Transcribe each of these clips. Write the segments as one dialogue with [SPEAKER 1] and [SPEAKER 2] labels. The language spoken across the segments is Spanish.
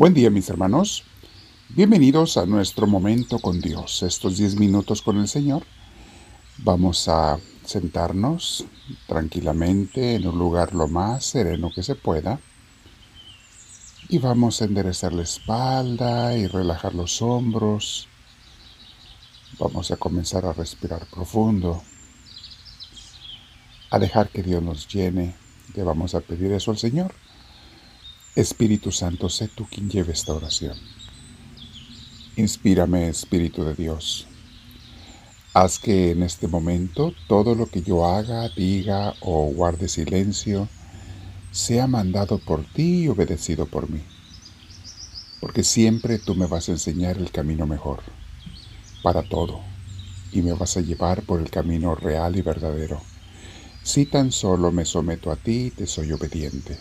[SPEAKER 1] Buen día mis hermanos. Bienvenidos a nuestro momento con Dios, estos 10 minutos con el Señor. Vamos a sentarnos tranquilamente en un lugar lo más sereno que se pueda y vamos a enderezar la espalda y relajar los hombros. Vamos a comenzar a respirar profundo, a dejar que Dios nos llene. Le vamos a pedir eso al Señor. Espíritu Santo, sé tú quien lleve esta oración. Inspírame, Espíritu de Dios. Haz que en este momento todo lo que yo haga, diga o guarde silencio sea mandado por ti y obedecido por mí. Porque siempre tú me vas a enseñar el camino mejor, para todo, y me vas a llevar por el camino real y verdadero. Si tan solo me someto a ti, te soy obediente.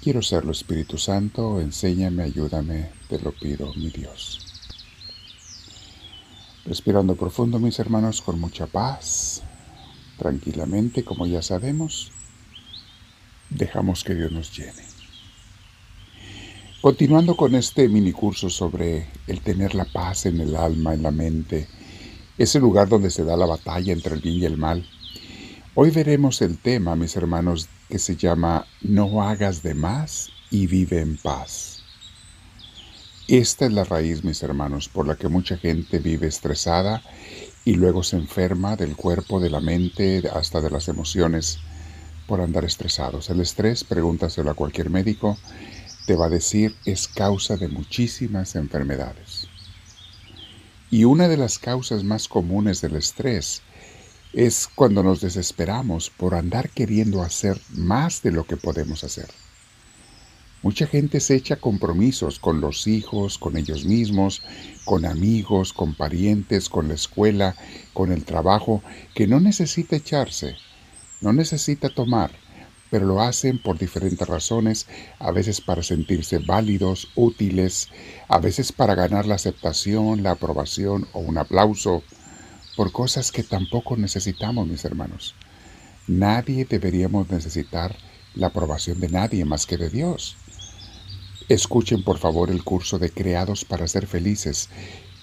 [SPEAKER 1] Quiero serlo, Espíritu Santo, enséñame, ayúdame, te lo pido, mi Dios. Respirando profundo, mis hermanos, con mucha paz, tranquilamente, como ya sabemos, dejamos que Dios nos llene. Continuando con este mini curso sobre el tener la paz en el alma, en la mente, ese lugar donde se da la batalla entre el bien y el mal, hoy veremos el tema, mis hermanos, que se llama No hagas de más y vive en paz. Esta es la raíz, mis hermanos, por la que mucha gente vive estresada y luego se enferma del cuerpo, de la mente, hasta de las emociones por andar estresados. El estrés, pregúntaselo a cualquier médico, te va a decir es causa de muchísimas enfermedades. Y una de las causas más comunes del estrés es cuando nos desesperamos por andar queriendo hacer más de lo que podemos hacer. Mucha gente se echa compromisos con los hijos, con ellos mismos, con amigos, con parientes, con la escuela, con el trabajo, que no necesita echarse, no necesita tomar, pero lo hacen por diferentes razones, a veces para sentirse válidos, útiles, a veces para ganar la aceptación, la aprobación o un aplauso, por cosas que tampoco necesitamos, mis hermanos. Nadie deberíamos necesitar la aprobación de nadie más que de Dios. Escuchen por favor el curso de Creados para ser felices.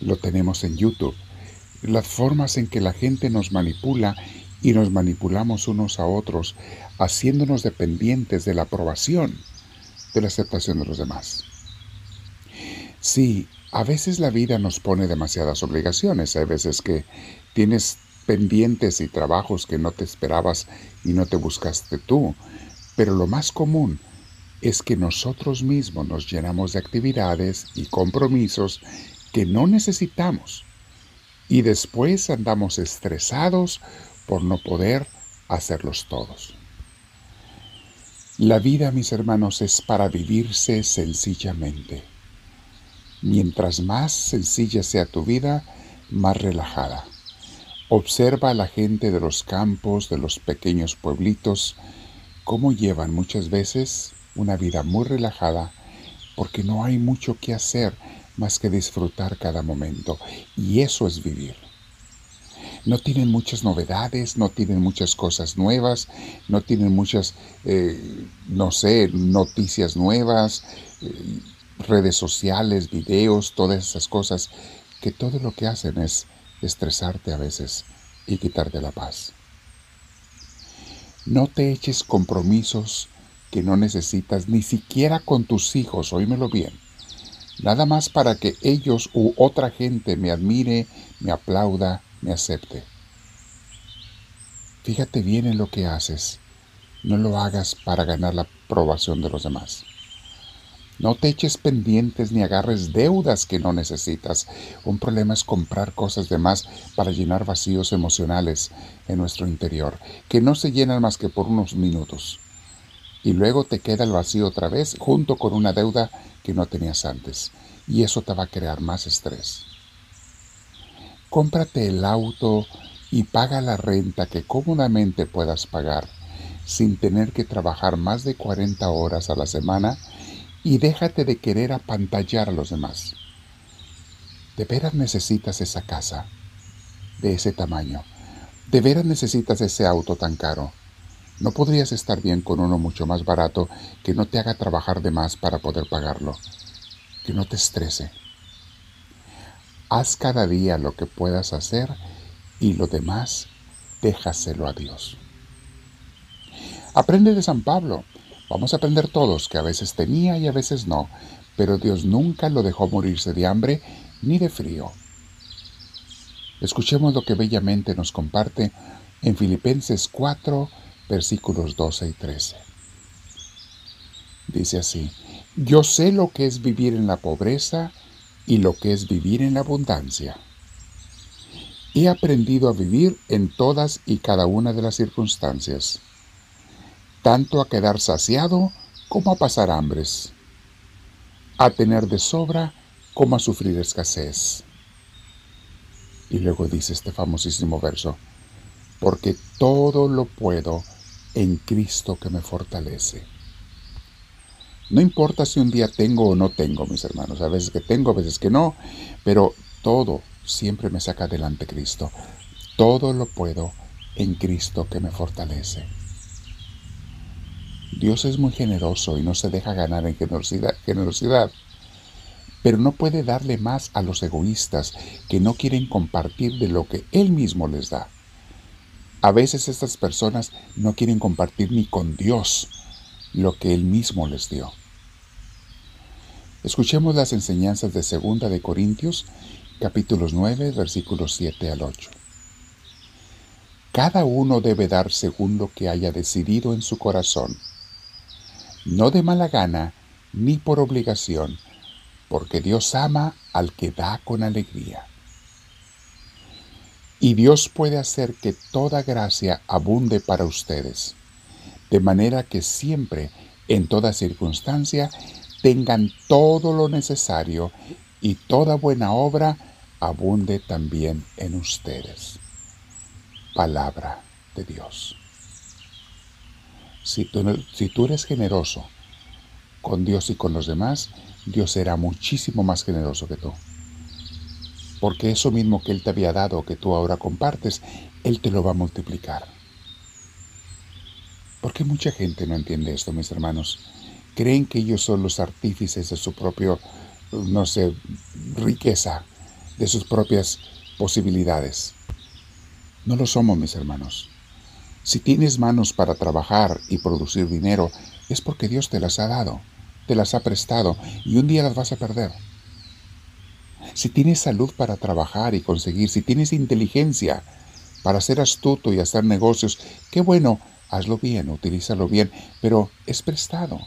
[SPEAKER 1] Lo tenemos en YouTube. Las formas en que la gente nos manipula y nos manipulamos unos a otros, haciéndonos dependientes de la aprobación, de la aceptación de los demás. Sí, a veces la vida nos pone demasiadas obligaciones, hay veces que tienes pendientes y trabajos que no te esperabas y no te buscaste tú, pero lo más común es que nosotros mismos nos llenamos de actividades y compromisos que no necesitamos y después andamos estresados por no poder hacerlos todos. La vida, mis hermanos, es para vivirse sencillamente. Mientras más sencilla sea tu vida, más relajada. Observa a la gente de los campos, de los pequeños pueblitos, cómo llevan muchas veces una vida muy relajada porque no hay mucho que hacer más que disfrutar cada momento. Y eso es vivir. No tienen muchas novedades, no tienen muchas cosas nuevas, no tienen muchas, eh, no sé, noticias nuevas. Eh, redes sociales, videos, todas esas cosas, que todo lo que hacen es estresarte a veces y quitarte la paz. No te eches compromisos que no necesitas ni siquiera con tus hijos, oímelo bien. Nada más para que ellos u otra gente me admire, me aplauda, me acepte. Fíjate bien en lo que haces. No lo hagas para ganar la aprobación de los demás. No te eches pendientes ni agarres deudas que no necesitas. Un problema es comprar cosas de más para llenar vacíos emocionales en nuestro interior, que no se llenan más que por unos minutos. Y luego te queda el vacío otra vez junto con una deuda que no tenías antes. Y eso te va a crear más estrés. Cómprate el auto y paga la renta que cómodamente puedas pagar sin tener que trabajar más de 40 horas a la semana y déjate de querer apantallar a los demás. ¿De veras necesitas esa casa de ese tamaño? ¿De veras necesitas ese auto tan caro? ¿No podrías estar bien con uno mucho más barato que no te haga trabajar de más para poder pagarlo? Que no te estrese. Haz cada día lo que puedas hacer y lo demás déjaselo a Dios. Aprende de San Pablo. Vamos a aprender todos que a veces tenía y a veces no, pero Dios nunca lo dejó morirse de hambre ni de frío. Escuchemos lo que bellamente nos comparte en Filipenses 4, versículos 12 y 13. Dice así, yo sé lo que es vivir en la pobreza y lo que es vivir en la abundancia. He aprendido a vivir en todas y cada una de las circunstancias, tanto a quedar saciado como a pasar hambres, a tener de sobra como a sufrir escasez. Y luego dice este famosísimo verso, porque todo lo puedo en Cristo que me fortalece. No importa si un día tengo o no tengo, mis hermanos, a veces que tengo, a veces que no, pero todo siempre me saca adelante Cristo. Todo lo puedo en Cristo que me fortalece. Dios es muy generoso y no se deja ganar en generosidad, generosidad, pero no puede darle más a los egoístas que no quieren compartir de lo que Él mismo les da. A veces estas personas no quieren compartir ni con Dios lo que Él mismo les dio. Escuchemos las enseñanzas de Segunda de Corintios, capítulos 9, versículos 7 al 8. Cada uno debe dar según lo que haya decidido en su corazón, no de mala gana ni por obligación, porque Dios ama al que da con alegría. Y Dios puede hacer que toda gracia abunde para ustedes, de manera que siempre, en toda circunstancia, tengan todo lo necesario y toda buena obra abunde también en ustedes. Palabra de Dios. Si tú, eres generoso con Dios y con los demás, Dios será muchísimo más generoso que tú porque eso mismo que Él te había dado, que tú ahora compartes, Él te lo va a multiplicar. ¿Por qué mucha gente no entiende esto, mis hermanos? Creen que ellos son los artífices de su propio, no sé, riqueza, de sus propias posibilidades. No lo somos, mis hermanos. Si tienes manos para trabajar y producir dinero, es porque Dios te las ha dado, te las ha prestado y un día las vas a perder si tienes salud para trabajar y conseguir, si tienes inteligencia para ser astuto y hacer negocios, qué bueno, hazlo bien, utilízalo bien, pero es prestado.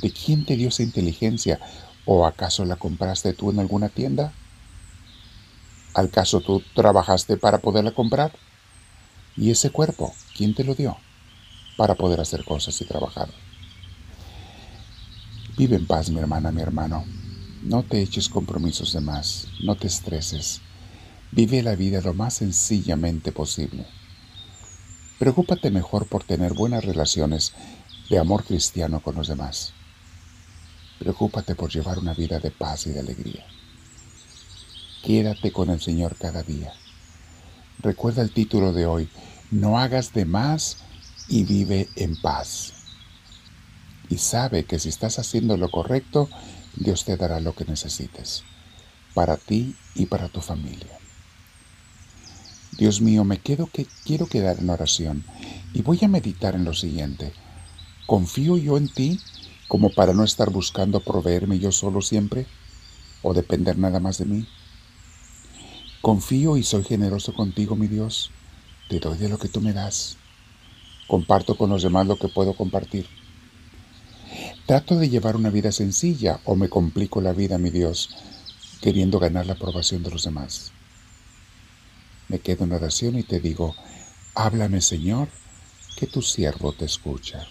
[SPEAKER 1] ¿De quién te dio esa inteligencia? ¿O acaso la compraste tú en alguna tienda? ¿Al caso tú trabajaste para poderla comprar? ¿Y ese cuerpo, quién te lo dio? Para poder hacer cosas y trabajar. Vive en paz, mi hermana, mi hermano. No te eches compromisos de más, no te estreses. Vive la vida lo más sencillamente posible. Preocúpate mejor por tener buenas relaciones de amor cristiano con los demás. Preocúpate por llevar una vida de paz y de alegría. Quédate con el Señor cada día. Recuerda el título de hoy, no hagas de más y vive en paz. Y sabe que si estás haciendo lo correcto, Dios te dará lo que necesites, para ti y para tu familia. Dios mío, me quedo que quiero quedar en oración y voy a meditar en lo siguiente. ¿Confío yo en ti como para no estar buscando proveerme yo solo siempre o depender nada más de mí? Confío y soy generoso contigo, mi Dios. Te doy de lo que tú me das. Comparto con los demás lo que puedo compartir. Trato de llevar una vida sencilla o me complico la vida, mi Dios, queriendo ganar la aprobación de los demás. Me quedo en oración y te digo, háblame Señor, que tu siervo te escucha.